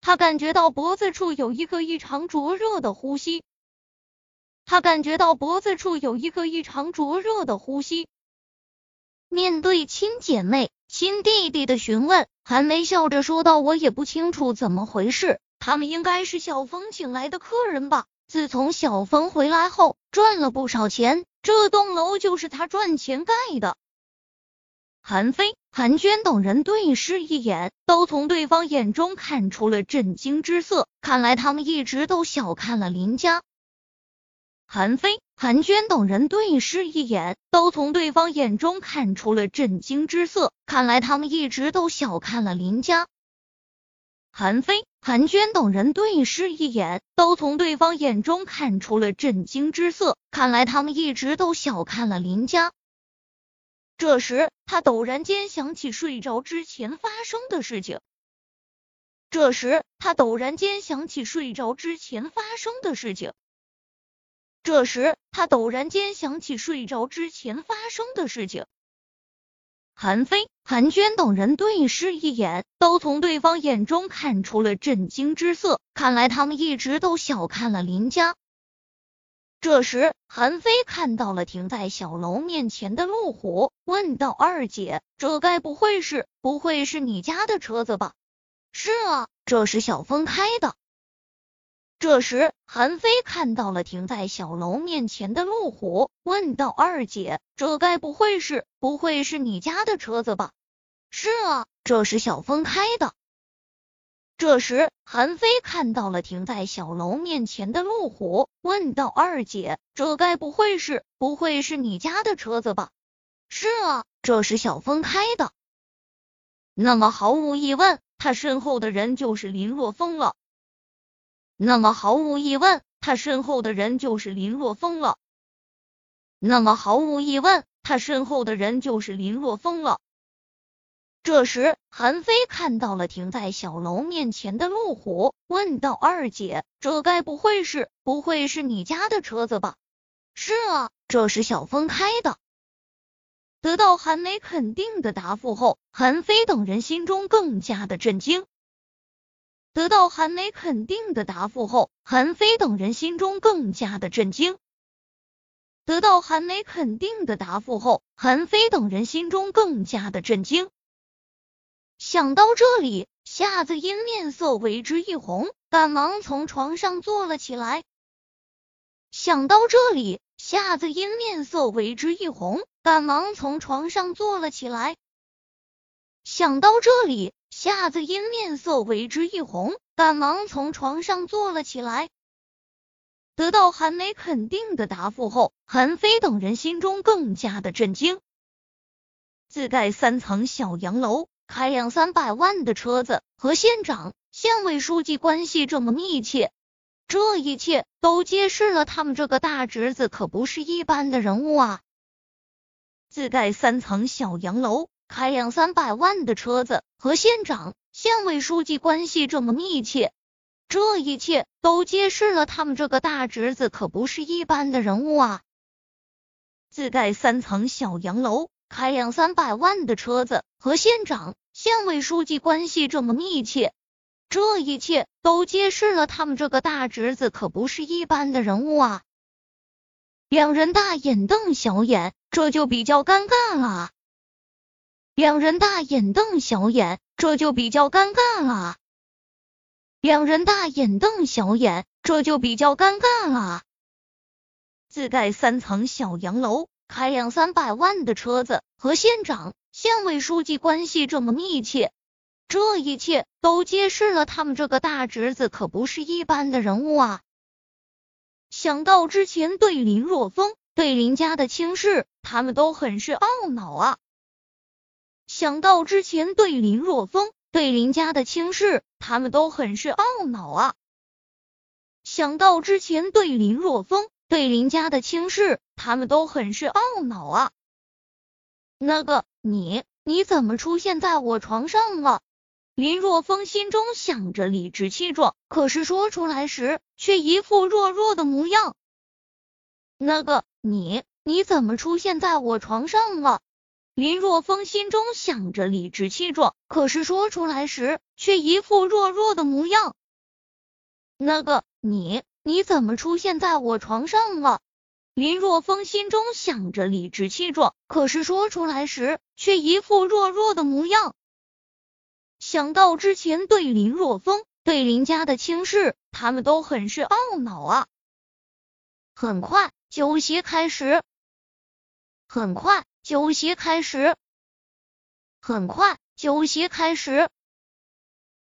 [SPEAKER 1] 他感觉到脖子处有一个异常灼热的呼吸，他感觉到脖子处有一个异常灼热的呼吸。面对亲姐妹、亲弟弟的询问，韩梅笑着说道：“我也不清楚怎么回事，他们应该是小峰请来的客人吧。自从小峰回来后，赚了不少钱，这栋楼就是他赚钱盖的。”韩飞、韩娟等人对视一眼，都从对方眼中看出了震惊之色。看来他们一直都小看了林家。韩飞、韩娟等人对视一眼，都从对方眼中看出了震惊之色。看来他们一直都小看了林家。韩飞、韩娟等人对视一眼，都从对方眼中看出了震惊之色。看来他们一直都小看了林家。这时，他陡然间想起睡着之前发生的事情。这时，他陡然间想起睡着之前发生的事情。这时，他陡然间想起睡着之前发生的事情。韩飞、韩娟等人对视一眼，都从对方眼中看出了震惊之色。看来他们一直都小看了林家。这时，韩飞看到了停在小楼面前的路虎，问道：“二姐，这该不会是……不会是你家的车子吧？”“是啊，这是小峰开的。”这时，韩飞看到了停在小楼面前的路虎，问道：“二姐，这该不会是……不会是你家的车子吧？”是啊，这是小峰开的。这时，韩飞看到了停在小楼面前的路虎，问道：“二姐，这该不会是不会是你家的车子吧？”“是啊，这是小峰开的。”那么毫无疑问，他身后的人就是林若风了。那么毫无疑问，他身后的人就是林若风了。那么毫无疑问，他身后的人就是林若风了。这时，韩飞看到了停在小楼面前的路虎，问道：“二姐，这该不会是不会是你家的车子吧？”“是啊，这是小峰开的。”得到韩梅肯定的答复后，韩飞等人心中更加的震惊。得到韩梅肯定的答复后，韩飞等人心中更加的震惊。得到韩梅肯定的答复后，韩飞等人心中更加的震惊。想到这里，夏子音面色为之一红，赶忙从床上坐了起来。想到这里，夏子音面色为之一红，赶忙从床上坐了起来。想到这里，夏子音面色为之一红，赶忙从床上坐了起来。得到韩梅肯定的答复后，韩飞等人心中更加的震惊。自盖三层小洋楼。开两三百万的车子，和县长、县委书记关系这么密切，这一切都揭示了他们这个大侄子可不是一般的人物啊！自盖三层小洋楼，开两三百万的车子，和县长、县委书记关系这么密切，这一切都揭示了他们这个大侄子可不是一般的人物啊！自盖三层小洋楼。开两三百万的车子，和县长、县委书记关系这么密切，这一切都揭示了他们这个大侄子可不是一般的人物啊！两人大眼瞪小眼，这就比较尴尬了。两人大眼瞪小眼，这就比较尴尬了。两人大眼瞪小眼，这就比较尴尬了。自盖三层小洋楼。开两三百万的车子，和县长、县委书记关系这么密切，这一切都揭示了他们这个大侄子可不是一般的人物啊！想到之前对林若风、对林家的轻视，他们都很是懊恼啊！想到之前对林若风、对林家的轻视，他们都很是懊恼啊！想到之前对林若风。对林家的轻视，他们都很是懊恼啊。那个你，你怎么出现在我床上了？林若风心中想着，理直气壮，可是说出来时却一副弱弱的模样。那个你，你怎么出现在我床上了？林若风心中想着，理直气壮，可是说出来时却一副弱弱的模样。那个你。你怎么出现在我床上了？林若风心中想着，理直气壮，可是说出来时却一副弱弱的模样。想到之前对林若风、对林家的轻视，他们都很是懊恼啊。很快，酒席开始。很快，酒席开始。很快，酒席开始。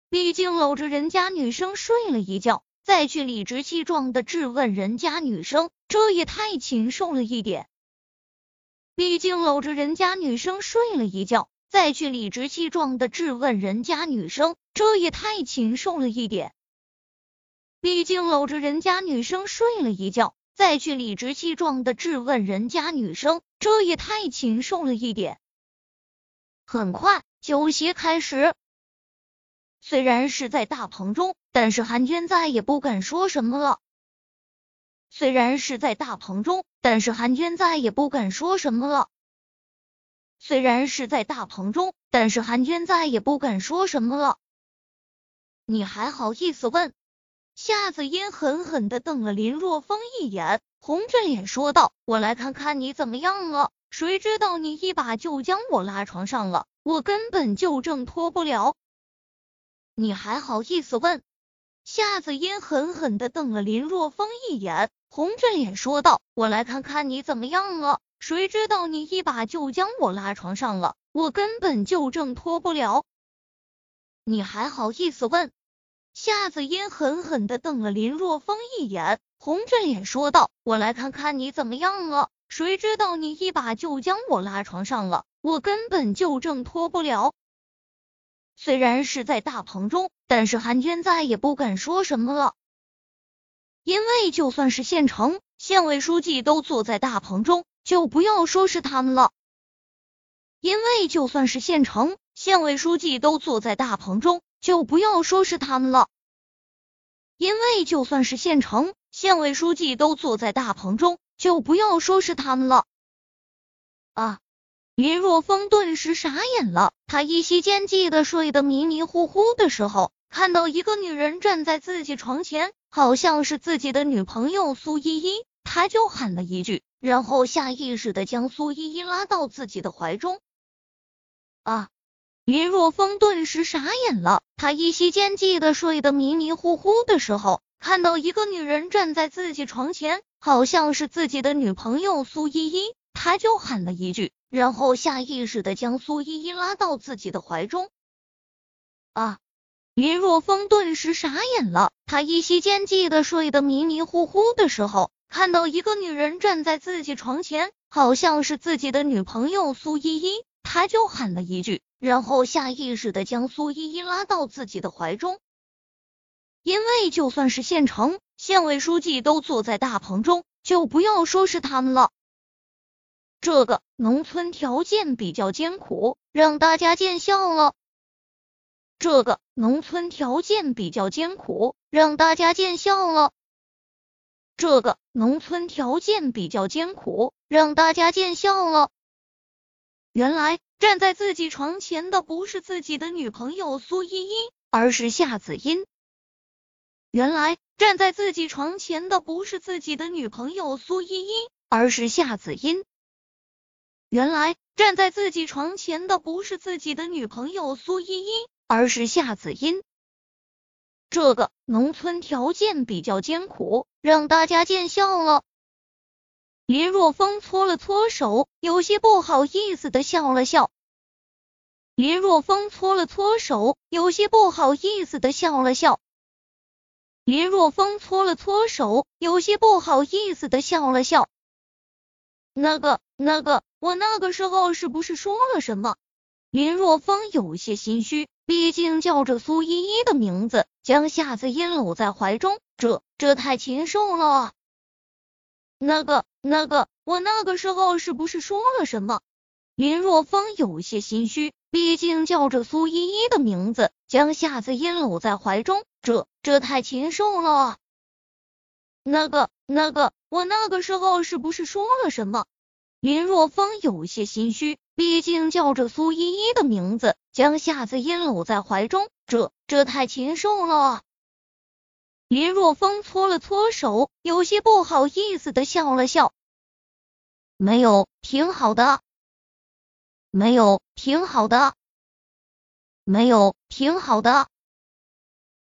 [SPEAKER 1] 毕竟搂着人家女生睡了一觉。再去理直气壮的质问人家女生，这也太禽兽了一点。毕竟搂着人家女生睡了一觉，再去理直气壮的质问人家女生，这也太禽兽了一点。毕竟搂着人家女生睡了一觉，再去理直气壮的质问人家女生，这也太禽兽了一点。很快，酒席开始。虽然是在大棚中，但是韩娟再也不敢说什么了。虽然是在大棚中，但是韩娟再也不敢说什么了。虽然是在大棚中，但是韩娟再也不敢说什么了。你还好意思问？夏子音狠狠的瞪了林若风一眼，红着脸说道：“我来看看你怎么样了。谁知道你一把就将我拉床上了，我根本就挣脱不了。”你还好意思问？夏子音狠狠的瞪了林若风一眼，红着脸说道：“我来看看你怎么样了。谁知道你一把就将我拉床上了，我根本就挣脱不了。你还好意思问？夏子音狠狠的瞪了林若风一眼，红着脸说道：“我来看看你怎么样了。谁知道你一把就将我拉床上了，我根本就挣脱不了。”虽然是在大棚中，但是韩娟再也不敢说什么了，因为就算是县城县委书记都坐在大棚中，就不要说是他们了。因为就算是县城县委书记都坐在大棚中。就不要说是他们了，因为就算是县城县委书记都坐在大棚中，就不要说是他们了。啊！林若风顿时傻眼了，他依稀间记得睡得迷迷糊糊的时候，看到一个女人站在自己床前，好像是自己的女朋友苏依依，他就喊了一句，然后下意识的将苏依依拉到自己的怀中。啊！林若风顿时傻眼了，他依稀间记得睡得迷迷糊糊的时候，看到一个女人站在自己床前，好像是自己的女朋友苏依依，他就喊了一句，然后下意识的将苏依依拉到自己的怀中。啊！林若风顿时傻眼了，他依稀间记得睡得迷迷糊糊的时候，看到一个女人站在自己床前，好像是自己的女朋友苏依依，他就喊了一句。然后下意识的将苏依依拉到自己的怀中，因为就算是县城县委书记都坐在大棚中，就不要说是他们了。这个农村条件比较艰苦，让大家见笑了。这个农村条件比较艰苦，让大家见笑了。这个农村条件比较艰苦，让大家见笑了。原来。站在自己床前的不是自己的女朋友苏依依，而是夏子音。原来站在自己床前的不是自己的女朋友苏依依，而是夏子音。原来站在自己床前的不是自己的女朋友苏依依，而是夏子音。这个农村条件比较艰苦，让大家见笑了。林若风搓了搓手，有些不好意思的笑了笑。林若风搓了搓手，有些不好意思的笑了笑。林若风搓了搓手，有些不好意思的笑了笑。那个，那个，我那个时候是不是说了什么？林若风有些心虚，毕竟叫着苏依依的名字，将夏子音搂在怀中，这这太禽兽了。那个。那个，我那个时候是不是说了什么？林若风有些心虚，毕竟叫着苏依依的名字，将夏子音搂在怀中，这这太禽兽了。那个，那个，我那个时候是不是说了什么？林若风有些心虚，毕竟叫着苏依依的名字，将夏子音搂在怀中，这这太禽兽了。林若风搓了搓手，有些不好意思的笑了笑。没有，挺好的。没有，挺好的。没有，挺好的。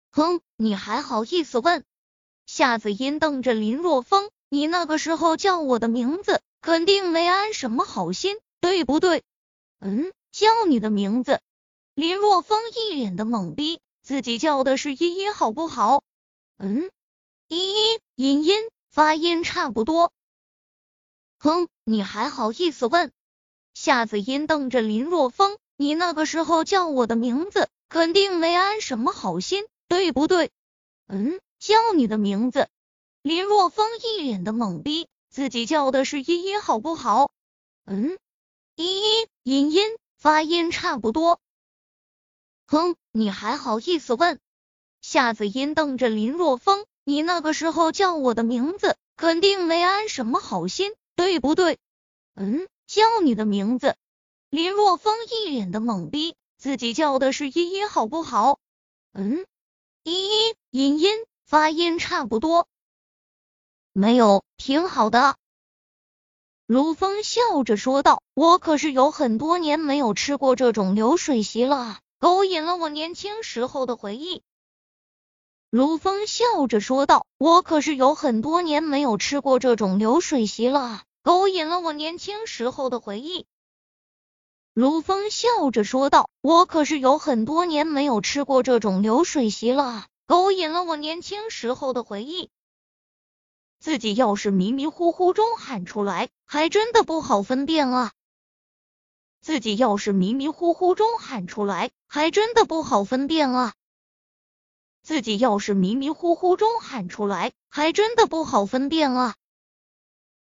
[SPEAKER 1] 哼，你还好意思问？夏子音瞪着林若风，你那个时候叫我的名字，肯定没安什么好心，对不对？嗯，叫你的名字。林若风一脸的懵逼，自己叫的是依依，好不好？嗯，依依，音音，发音差不多。哼，你还好意思问？夏子音瞪着林若风，你那个时候叫我的名字，肯定没安什么好心，对不对？嗯，叫你的名字。林若风一脸的懵逼，自己叫的是依依，好不好？嗯，依依，音音，发音差不多。哼，你还好意思问？夏子音瞪着林若风，你那个时候叫我的名字，肯定没安什么好心，对不对？嗯，叫你的名字。林若风一脸的懵逼，自己叫的是依依，好不好？嗯，依依，音音，发音差不多。没有，挺好的。如风笑着说道：“我可是有很多年没有吃过这种流水席了，勾引了我年轻时候的回忆。”如风笑着说道：“我可是有很多年没有吃过这种流水席了，勾引了我年轻时候的回忆。如风笑着说道：“我可是有很多年没有吃过这种流水席了，勾引了我年轻时候的回忆。自己要是迷迷糊糊中喊出来，还真的不好分辨啊。自己要是迷迷糊糊中喊出来，还真的不好分辨啊。自己要是迷迷糊糊中喊出来，还真的不好分辨啊。”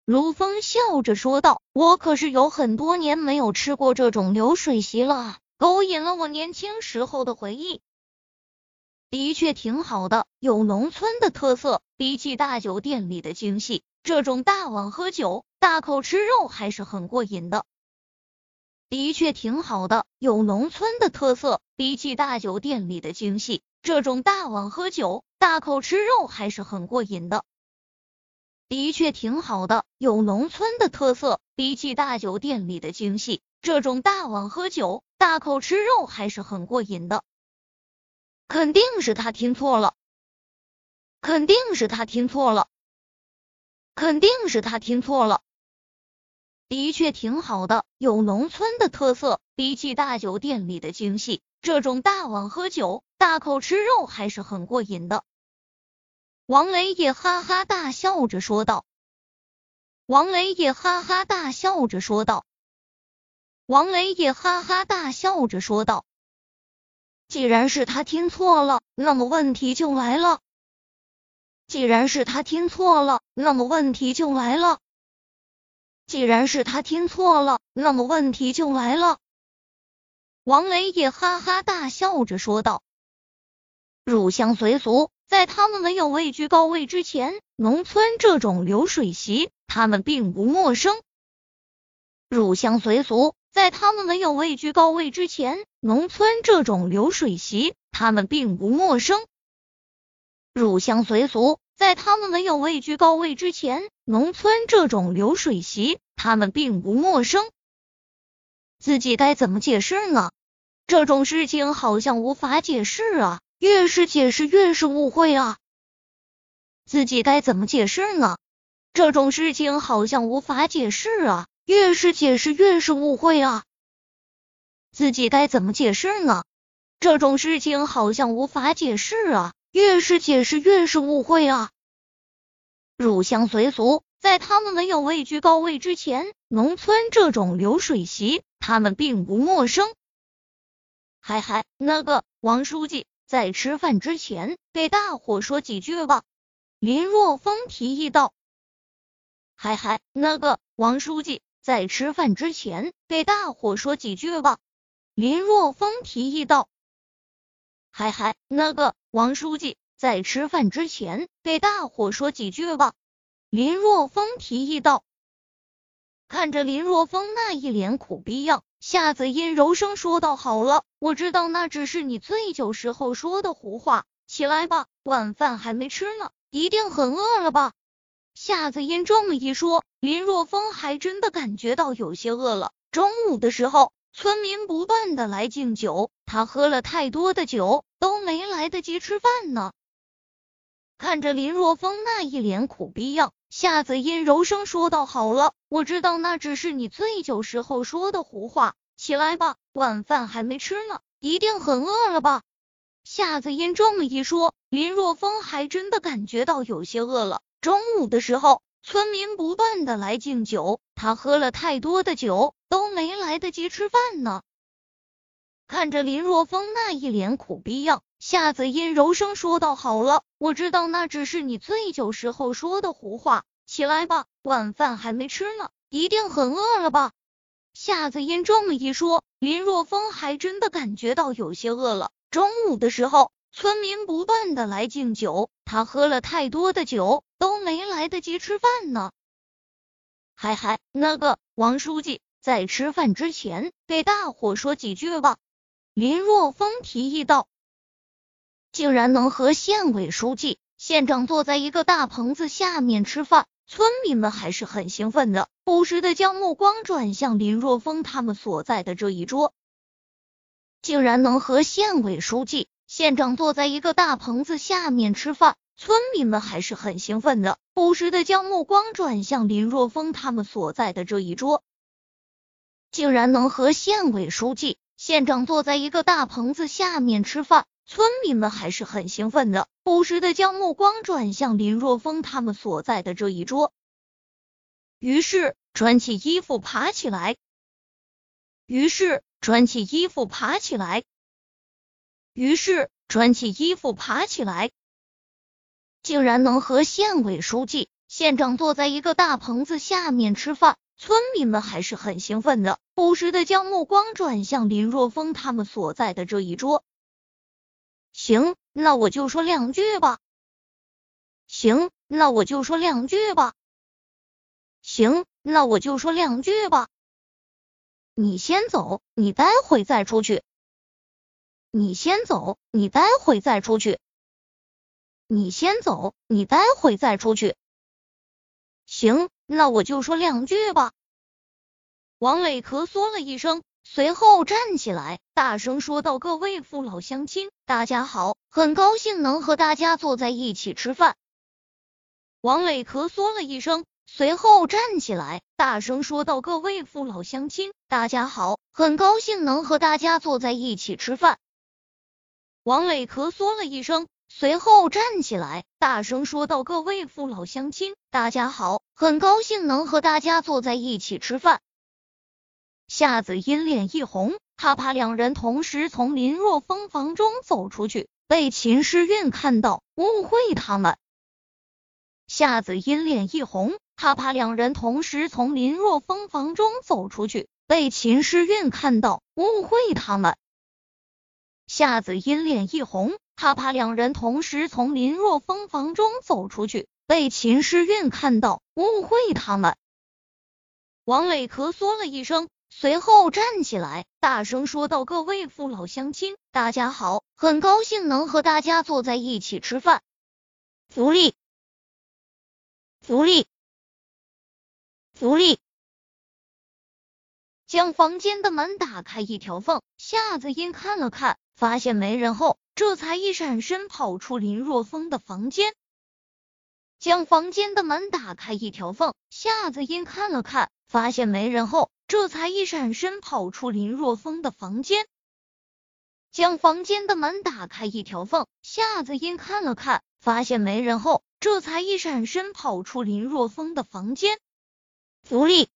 [SPEAKER 1] 如风笑着说道：“我可是有很多年没有吃过这种流水席了，勾引了我年轻时候的回忆。的确挺好的，有农村的特色，比起大酒店里的精细，这种大碗喝酒、大口吃肉还是很过瘾的。的确挺好的，有农村的特色，比起大酒店里的精细，这种大碗喝酒、大口吃肉还是很过瘾的。”的确挺好的，有农村的特色，比起大酒店里的精细，这种大碗喝酒、大口吃肉还是很过瘾的。肯定是他听错了，肯定是他听错了，肯定是他听错了。的确挺好的，有农村的特色，比起大酒店里的精细，这种大碗喝酒、大口吃肉还是很过瘾的。王雷也哈哈大笑着说道：“王雷也哈哈大笑着说道：王雷也哈哈大笑着说道。既然是他听错了，那么问题就来了。既然是他听错了，那么问题就来了。既然是他听错了，那么问题就来了。”王雷也哈哈大笑着说道：“入乡随俗。”在他们没有位居高位之前，农村这种流水席他们并不陌生。入乡随俗，在他们没有位居高位之前，农村这种流水席他们并不陌生。入乡随俗，在他们没有位居高位之前，农村这种流水席他们并不陌生。自己该怎么解释呢？这种事情好像无法解释啊。越是解释越是误会啊！自己该怎么解释呢？这种事情好像无法解释啊！越是解释越是误会啊！自己该怎么解释呢？这种事情好像无法解释啊！越是解释越是误会啊！入乡随俗，在他们没有位居高位之前，农村这种流水席他们并不陌生。嗨嗨，那个王书记。在吃饭之前，给大伙说几句吧。林若风提议道：“嗨嗨，那个王书记，在吃饭之前，给大伙说几句吧。”林若风提议道：“嗨嗨，那个王书记，在吃饭之前，给大伙说几句吧。”林若风提议道。看着林若风那一脸苦逼样。夏子音柔声说道：“好了，我知道那只是你醉酒时候说的胡话。起来吧，晚饭还没吃呢，一定很饿了吧？”夏子音这么一说，林若风还真的感觉到有些饿了。中午的时候，村民不断的来敬酒，他喝了太多的酒，都没来得及吃饭呢。看着林若风那一脸苦逼样。夏子音柔声说道：“好了，我知道那只是你醉酒时候说的胡话。起来吧，晚饭还没吃呢，一定很饿了吧？”夏子音这么一说，林若风还真的感觉到有些饿了。中午的时候，村民不断的来敬酒，他喝了太多的酒，都没来得及吃饭呢。看着林若风那一脸苦逼样。夏子音柔声说道：“好了，我知道那只是你醉酒时候说的胡话。起来吧，晚饭还没吃呢，一定很饿了吧？”夏子音这么一说，林若风还真的感觉到有些饿了。中午的时候，村民不断的来敬酒，他喝了太多的酒，都没来得及吃饭呢。嗨嗨，那个王书记，在吃饭之前，给大伙说几句吧。”林若风提议道。竟然能和县委书记、县长坐在一个大棚子下面吃饭，村民们还是很兴奋的，不时的将目光转向林若风他们所在的这一桌。竟然能和县委书记、县长坐在一个大棚子下面吃饭，村民们还是很兴奋的，不时的将目光转向林若风他们所在的这一桌，竟然能和县委书记、县长坐在一个大棚子下面吃饭。村民们还是很兴奋的，不时的将目光转向林若风他们所在的这一桌，于是穿起衣服爬起来，于是穿起衣服爬起来，于是穿起衣服爬起来。竟然能和县委书记、县长坐在一个大棚子下面吃饭，村民们还是很兴奋的，不时的将目光转向林若风他们所在的这一桌。行，那我就说两句吧。行，那我就说两句吧。行，那我就说两句吧。你先走，你待会再出去。你先走，你待会再出去。你先走，你待会再出去。行，那我就说两句吧。王磊咳嗽了一声，随后站起来，大声说道：“各位父老乡亲，大家好，很高兴能和大家坐在一起吃饭。”王磊咳嗽了一声，随后站起来，大声说道：“各位父老乡亲，大家好，很高兴能和大家坐在一起吃饭。”王磊咳嗽了一声。随后站起来，大声说道：“各位父老乡亲，大家好，很高兴能和大家坐在一起吃饭。”夏子音脸一红，他怕两人同时从林若风房中走出去，被秦诗韵看到，误会他们。夏子音脸一红，他怕两人同时从林若风房中走出去，被秦诗韵看到，误会他们。夏子音脸一红。他怕两人同时从林若风房中走出去，被秦诗韵看到，误会他们。王磊咳嗽了一声，随后站起来，大声说道：“各位父老乡亲，大家好，很高兴能和大家坐在一起吃饭。”福利，福利，福利。将房间的门打开一条缝，夏子音看了看，发现没人后。这才一闪身跑出林若风的房间，将房间的门打开一条缝。夏子音看了看，发现没人后，这才一闪身跑出林若风的房间，将房间的门打开一条缝。夏子音看了看，发现没人后，这才一闪身跑出林若风的房间。福利。